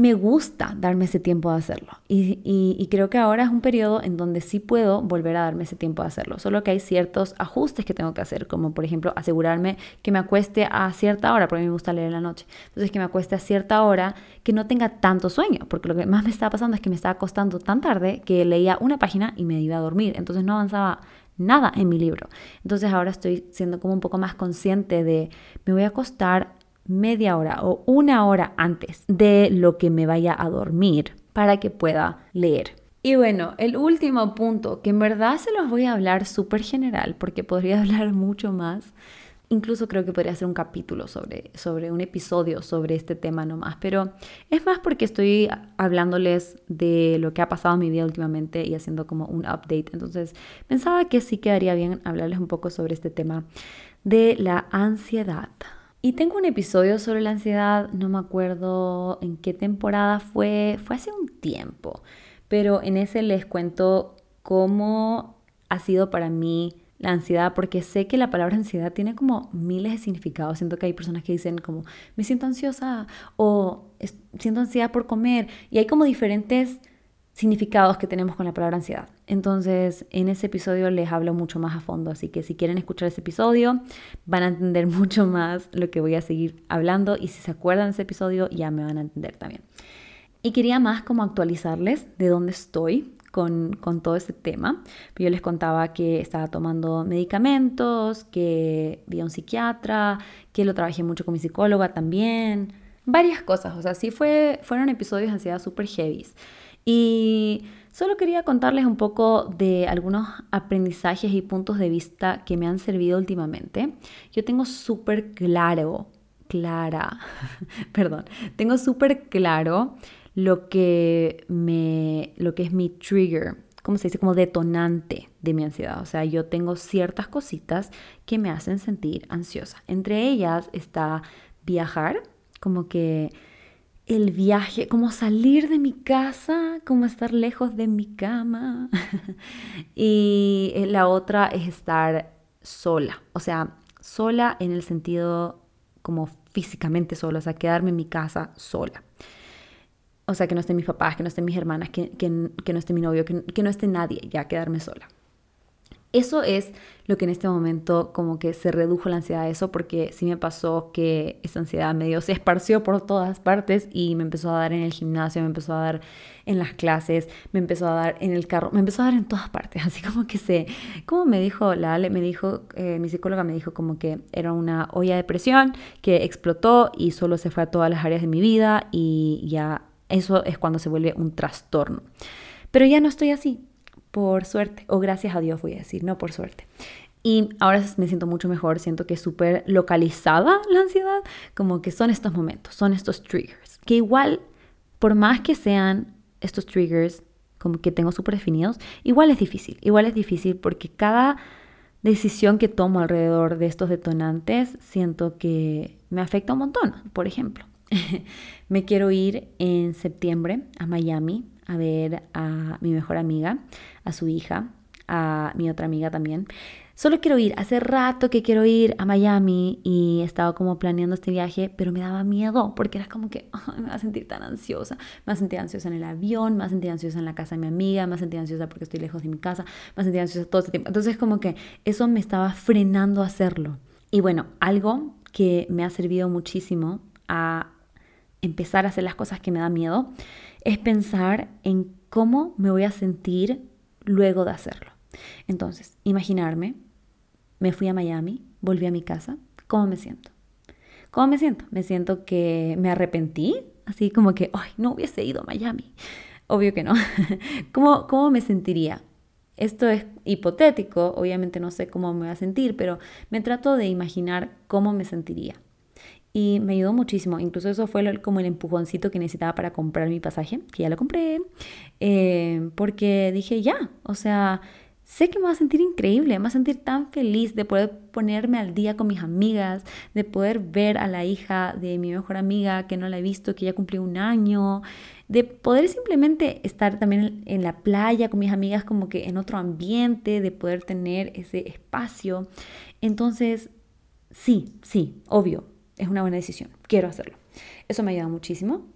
me gusta darme ese tiempo de hacerlo. Y, creo que ahora es un periodo en donde sí puedo volver a darme ese tiempo de hacerlo. Solo que hay ciertos ajustes que tengo que hacer, como por ejemplo asegurarme que me acueste a cierta hora, porque a mí me gusta leer en la noche. Entonces que me acueste a cierta hora, que no tenga tanto sueño, porque lo que más me estaba pasando es que me estaba acostando tan tarde que leía una página y me iba a dormir. Entonces no avanzaba nada en mi libro. Entonces ahora estoy siendo como un poco más consciente de me voy a acostar media hora o una hora antes de lo que me vaya a dormir para que pueda leer. Y bueno, el último punto, que en verdad se los voy a hablar súper general porque podría hablar mucho más. Incluso creo que podría hacer un capítulo sobre, sobre un episodio sobre este tema nomás, pero es más porque estoy hablándoles de lo que ha pasado en mi vida últimamente y haciendo como un update. Entonces pensaba que sí quedaría bien hablarles un poco sobre este tema de la ansiedad. Y tengo un episodio sobre la ansiedad, no me acuerdo en qué temporada fue, fue hace un tiempo, pero en ese les cuento cómo ha sido para mí la ansiedad, porque sé que la palabra ansiedad tiene como miles de significados. Siento que hay personas que dicen como, me siento ansiosa o siento ansiedad por comer, y hay como diferentes significados que tenemos con la palabra ansiedad. Entonces, en ese episodio les hablo mucho más a fondo, así que si quieren escuchar ese episodio, van a entender mucho más lo que voy a seguir hablando y si se acuerdan de ese episodio, ya me van a entender también. Y quería más como actualizarles de dónde estoy con, con todo ese tema. Yo les contaba que estaba tomando medicamentos, que vi a un psiquiatra, que lo trabajé mucho con mi psicóloga también, varias cosas, o sea, sí fue, fueron episodios de ansiedad súper heavy. Y solo quería contarles un poco de algunos aprendizajes y puntos de vista que me han servido últimamente. Yo tengo súper claro, clara, perdón, tengo súper claro lo que, me, lo que es mi trigger, ¿cómo se dice? Como detonante de mi ansiedad. O sea, yo tengo ciertas cositas que me hacen sentir ansiosa. Entre ellas está viajar, como que el viaje, como salir de mi casa, como estar lejos de mi cama. y eh, la otra es estar sola, o sea, sola en el sentido como físicamente sola, o sea, quedarme en mi casa sola. O sea, que no estén mis papás, que no estén mis hermanas, que, que, no esté mi novio, que, que no esté nadie, ya quedarme sola. Eso es lo que en este momento como que se redujo la ansiedad de eso porque sí me pasó que esa ansiedad medio se esparció por todas partes y me empezó a dar en el gimnasio, me empezó a dar en las clases, me empezó a dar en el carro, me empezó a dar en todas partes, así como que se, como me dijo la Ale, me dijo, eh, mi psicóloga me dijo como que era una olla de presión que explotó y solo se fue a todas las áreas de mi vida y ya eso es cuando se vuelve un trastorno. Pero ya no estoy así, por suerte, o gracias a Dios voy a decir, no por suerte. Y ahora me siento mucho mejor, siento que es súper localizada la ansiedad, como que son estos momentos, son estos triggers, que igual, por más que sean estos triggers como que tengo súper definidos, igual es difícil, igual es difícil porque cada decisión que tomo alrededor de estos detonantes siento que me afecta un montón. Por ejemplo, me quiero ir en septiembre a Miami a ver a mi mejor amiga, a su hija, a mi otra amiga también. Solo quiero ir, hace rato que quiero ir a Miami y estaba como planeando este viaje, pero me daba miedo porque era como que me va a sentir tan ansiosa. Me va a sentir ansiosa en el avión, me va a sentir ansiosa en la casa de mi amiga, me va a sentir ansiosa porque estoy lejos de mi casa, me va a sentir ansiosa todo este tiempo. Entonces como que eso me estaba frenando a hacerlo. Y bueno, algo que me ha servido muchísimo a empezar a hacer las cosas que me da miedo es pensar en cómo me voy a sentir luego de hacerlo. Entonces, imaginarme, me fui a Miami, volví a mi casa, ¿cómo me siento? ¿Cómo me siento? Me siento que me arrepentí, así como que, ay, no hubiese ido a Miami. Obvio que no. ¿Cómo, ¿Cómo me sentiría? Esto es hipotético, obviamente no sé cómo me voy a sentir, pero me trato de imaginar cómo me sentiría y me ayudó muchísimo. Incluso eso fue como el empujoncito que necesitaba para comprar mi pasaje, que ya lo compré, eh, porque dije, ya, o sea, sé que me va a sentir increíble, me va a sentir tan feliz de poder ponerme al día con mis amigas, de poder ver a la hija de mi mejor amiga que no la he visto, que ya cumplió un año, de poder simplemente estar también en la playa con mis amigas como que en otro ambiente, de poder tener ese espacio. Entonces, sí, sí, obvio, es una buena decisión, quiero hacerlo. Eso me ayuda muchísimo.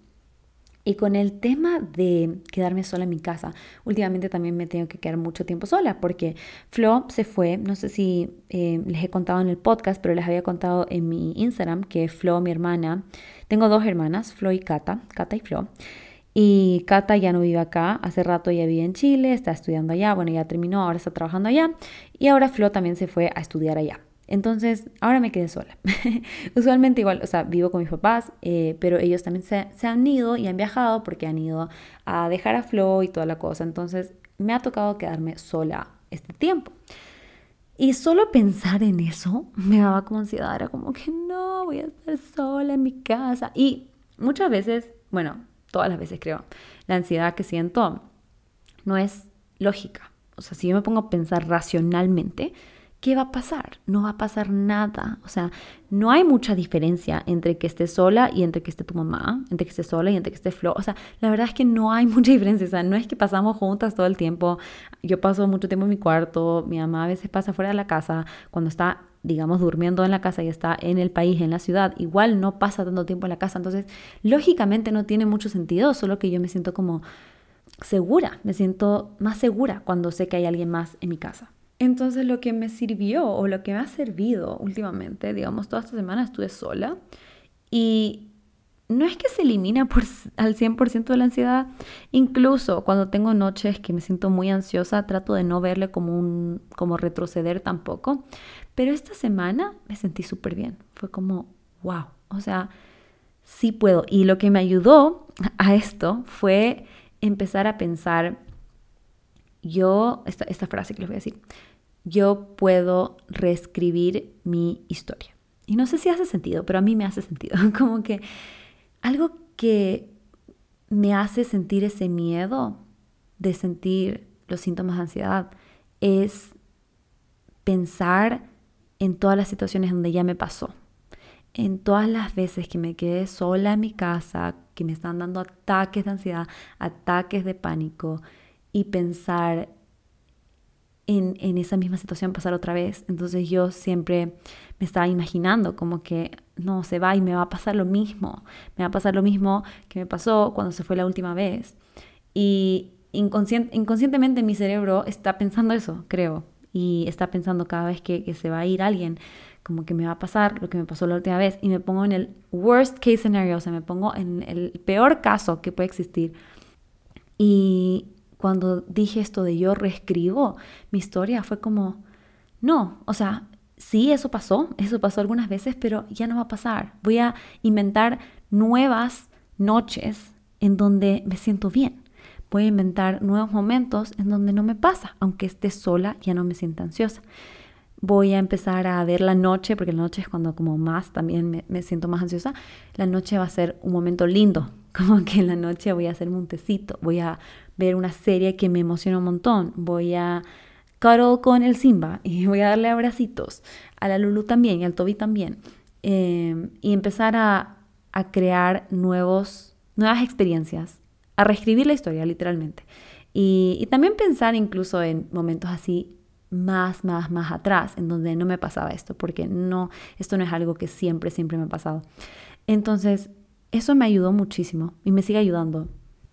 Y con el tema de quedarme sola en mi casa, últimamente también me tengo que quedar mucho tiempo sola porque Flo se fue, no sé si eh, les he contado en el podcast, pero les había contado en mi Instagram que Flo, mi hermana, tengo dos hermanas, Flo y Cata, Cata y Flo. Y Cata ya no vive acá, hace rato ya vive en Chile, está estudiando allá, bueno, ya terminó, ahora está trabajando allá. Y ahora Flo también se fue a estudiar allá. Entonces, ahora me quedé sola. Usualmente igual, o sea, vivo con mis papás, eh, pero ellos también se, se, han ido y han viajado porque han ido a dejar a Flo y toda la cosa. Entonces, me ha tocado quedarme sola este tiempo. Y solo pensar en eso me daba como ansiedad, era como que no, voy a estar sola en mi casa. Y muchas veces, bueno, todas las veces creo, la ansiedad que siento no es lógica. O sea, si yo me pongo a pensar racionalmente, ¿qué va a pasar? No va a pasar nada. O sea, no hay mucha diferencia entre que esté sola y entre que esté tu mamá, entre que esté sola y entre que esté Flo. O sea, la verdad es que no hay mucha diferencia. O sea, no es que pasamos juntas todo el tiempo. Yo paso mucho tiempo en mi cuarto, mi mamá a veces pasa fuera de la casa cuando está digamos, durmiendo en la casa y está en el país, en la ciudad, igual no pasa tanto tiempo en la casa. Entonces, lógicamente no tiene mucho sentido, solo que yo me siento como segura, me siento más segura cuando sé que hay alguien más en mi casa. Entonces lo que me sirvió o lo que me ha servido últimamente, digamos, toda esta semana estuve sola y no es que se elimina por, al 100% de la ansiedad, incluso cuando tengo noches que me siento muy ansiosa, trato de no verle como un como retroceder tampoco, pero esta semana me sentí súper bien, fue como wow, o sea, sí puedo. Y lo que me ayudó a esto fue empezar a pensar yo, esta, esta frase que les voy a decir, yo puedo reescribir mi historia. Y no sé si hace sentido, pero a mí me hace sentido. Como que algo que me hace sentir ese miedo de sentir los síntomas de ansiedad es pensar en todas las situaciones donde ya me pasó. En todas las veces que me quedé sola en mi casa, que me están dando ataques de ansiedad, ataques de pánico, y pensar en, en, esa misma situación pasar otra vez. Entonces yo siempre me estaba imaginando como que no, se va y me va a pasar lo mismo. Me va a pasar lo mismo que me pasó cuando se fue la última vez. Y inconscientemente mi cerebro está pensando eso, creo. Y está pensando cada vez que, que se va a ir alguien, como que me va a pasar lo que me pasó la última vez. Y me pongo en el worst case scenario, o sea, me pongo en el peor caso que puede existir. Y, cuando dije esto de yo reescribo mi historia, fue como, no, o sea, sí, eso pasó, eso pasó algunas veces, pero ya no va a pasar. Voy a inventar nuevas noches en donde me siento bien. Voy a inventar nuevos momentos en donde no me pasa, aunque esté sola, ya no me siento ansiosa. Voy a empezar a ver la noche, porque la noche es cuando como más también me, me siento más ansiosa. La noche va a ser un momento lindo, como que en la noche voy a hacerme un tecito, voy a ver una serie que me emociona un montón, voy a cuddle con el Simba y voy a darle abracitos, a la Lulu también y al Toby también, em, y empezar a, a crear nuevos, nuevas experiencias, a reescribir la historia literalmente. Y, y también pensar incluso en momentos así más, más, más atrás, en donde no me pasaba esto, porque no, esto no es algo que siempre, siempre me ha pasado. Entonces, eso me ayudó muchísimo y me sigue ayudando.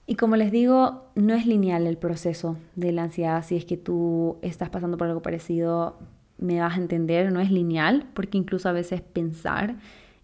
Y como les digo, no es lineal el proceso de la ansiedad. Si es que tú estás pasando por algo parecido, me vas a entender, no es lineal, porque incluso a veces pensar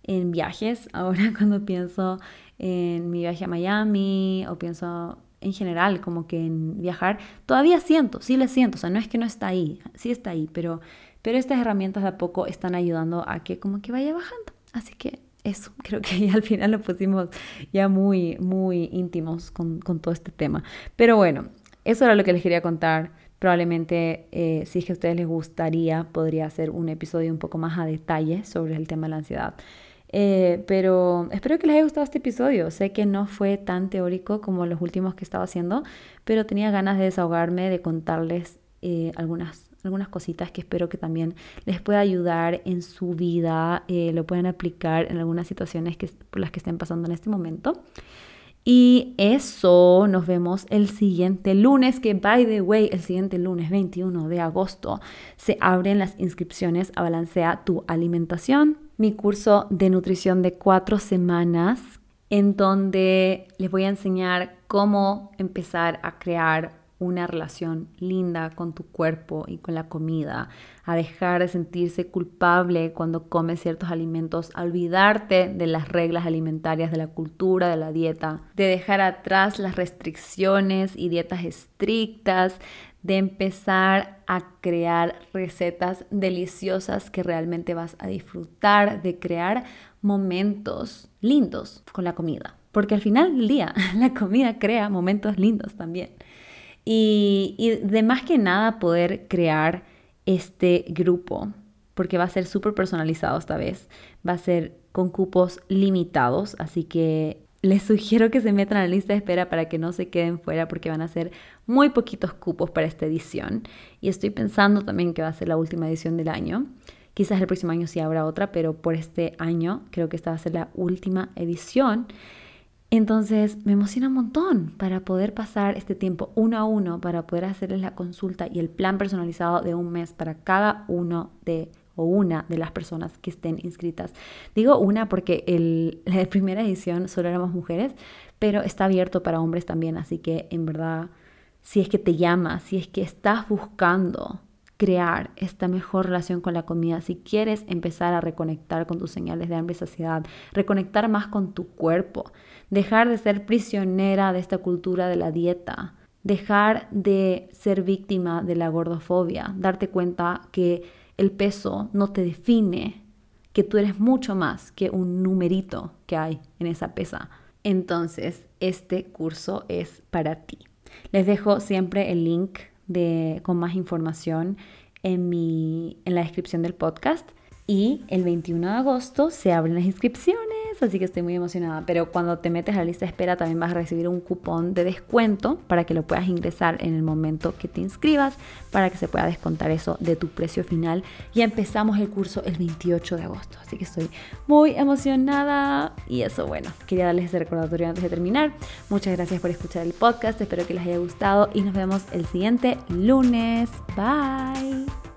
en viajes, ahora cuando pienso en mi viaje a Miami o pienso en general como que en viajar, todavía siento, sí le siento, o sea, no es que no está ahí, sí está ahí, pero, pero estas herramientas de a poco están ayudando a que como que vaya bajando. Así que eso, creo que al final lo pusimos ya muy, muy íntimos con, con todo este tema. Pero bueno, eso era lo que les quería contar. Probablemente, eh, si es que a ustedes les gustaría, podría hacer un episodio un poco más a detalle sobre el tema de la ansiedad. Eh, pero espero que les haya gustado este episodio. Sé que no fue tan teórico como los últimos que estaba haciendo, pero tenía ganas de desahogarme, de contarles eh, algunas, algunas cositas que espero que también les pueda ayudar en su vida, eh, lo puedan aplicar en algunas situaciones que, por las que estén pasando en este momento. Y eso nos vemos el siguiente lunes, que by the way, el siguiente lunes 21 de agosto se abren las inscripciones a Balancea tu alimentación, mi curso de nutrición de cuatro semanas, en donde les voy a enseñar cómo empezar a crear una relación linda con tu cuerpo y con la comida, a dejar de sentirse culpable cuando comes ciertos alimentos, a olvidarte de las reglas alimentarias, de la cultura, de la dieta, de dejar atrás las restricciones y dietas estrictas, de empezar a crear recetas deliciosas que realmente vas a disfrutar, de crear momentos lindos con la comida. Porque al final del día la comida crea momentos lindos también. Y, de más que nada poder crear este grupo, porque va a ser súper personalizado esta vez, va a ser con cupos limitados, así que les sugiero que se metan a la lista de espera para que no se queden fuera porque van a ser muy poquitos cupos para esta edición. Y estoy pensando también que va a ser la última edición del año. Quizás el próximo año sí habrá otra, pero por este año creo que esta va a ser la última edición. Entonces me emociona un montón para poder pasar este tiempo uno a uno, para poder hacerles la consulta y el plan personalizado de un mes para cada uno de o una de las personas que estén inscritas. Digo una porque el, la primera edición solo éramos mujeres, pero está abierto para hombres también, así que en verdad, si es que te llama, si es que estás buscando crear esta mejor relación con la comida, si quieres empezar a reconectar con tus señales de hambre y saciedad, reconectar más con tu cuerpo, dejar de ser prisionera de esta cultura de la dieta, dejar de ser víctima de la gordofobia, darte cuenta que el peso no te define, que tú eres mucho más que un numerito que hay en esa pesa. Entonces, este curso es para ti. Les dejo siempre el link de, con más información en, mi, en la descripción del podcast. Y el 21 de agosto se abren las inscripciones así que estoy muy emocionada. Pero cuando te metes a la lista de espera también vas a recibir un cupón de descuento para que lo puedas ingresar en el momento que te inscribas, para que se pueda descontar eso de tu precio final. Y empezamos el curso el 28 de agosto, así que estoy muy emocionada. Y eso, bueno, quería darles ese recordatorio antes de terminar. Muchas gracias por escuchar el podcast, espero que les haya gustado y nos vemos el siguiente lunes. Bye.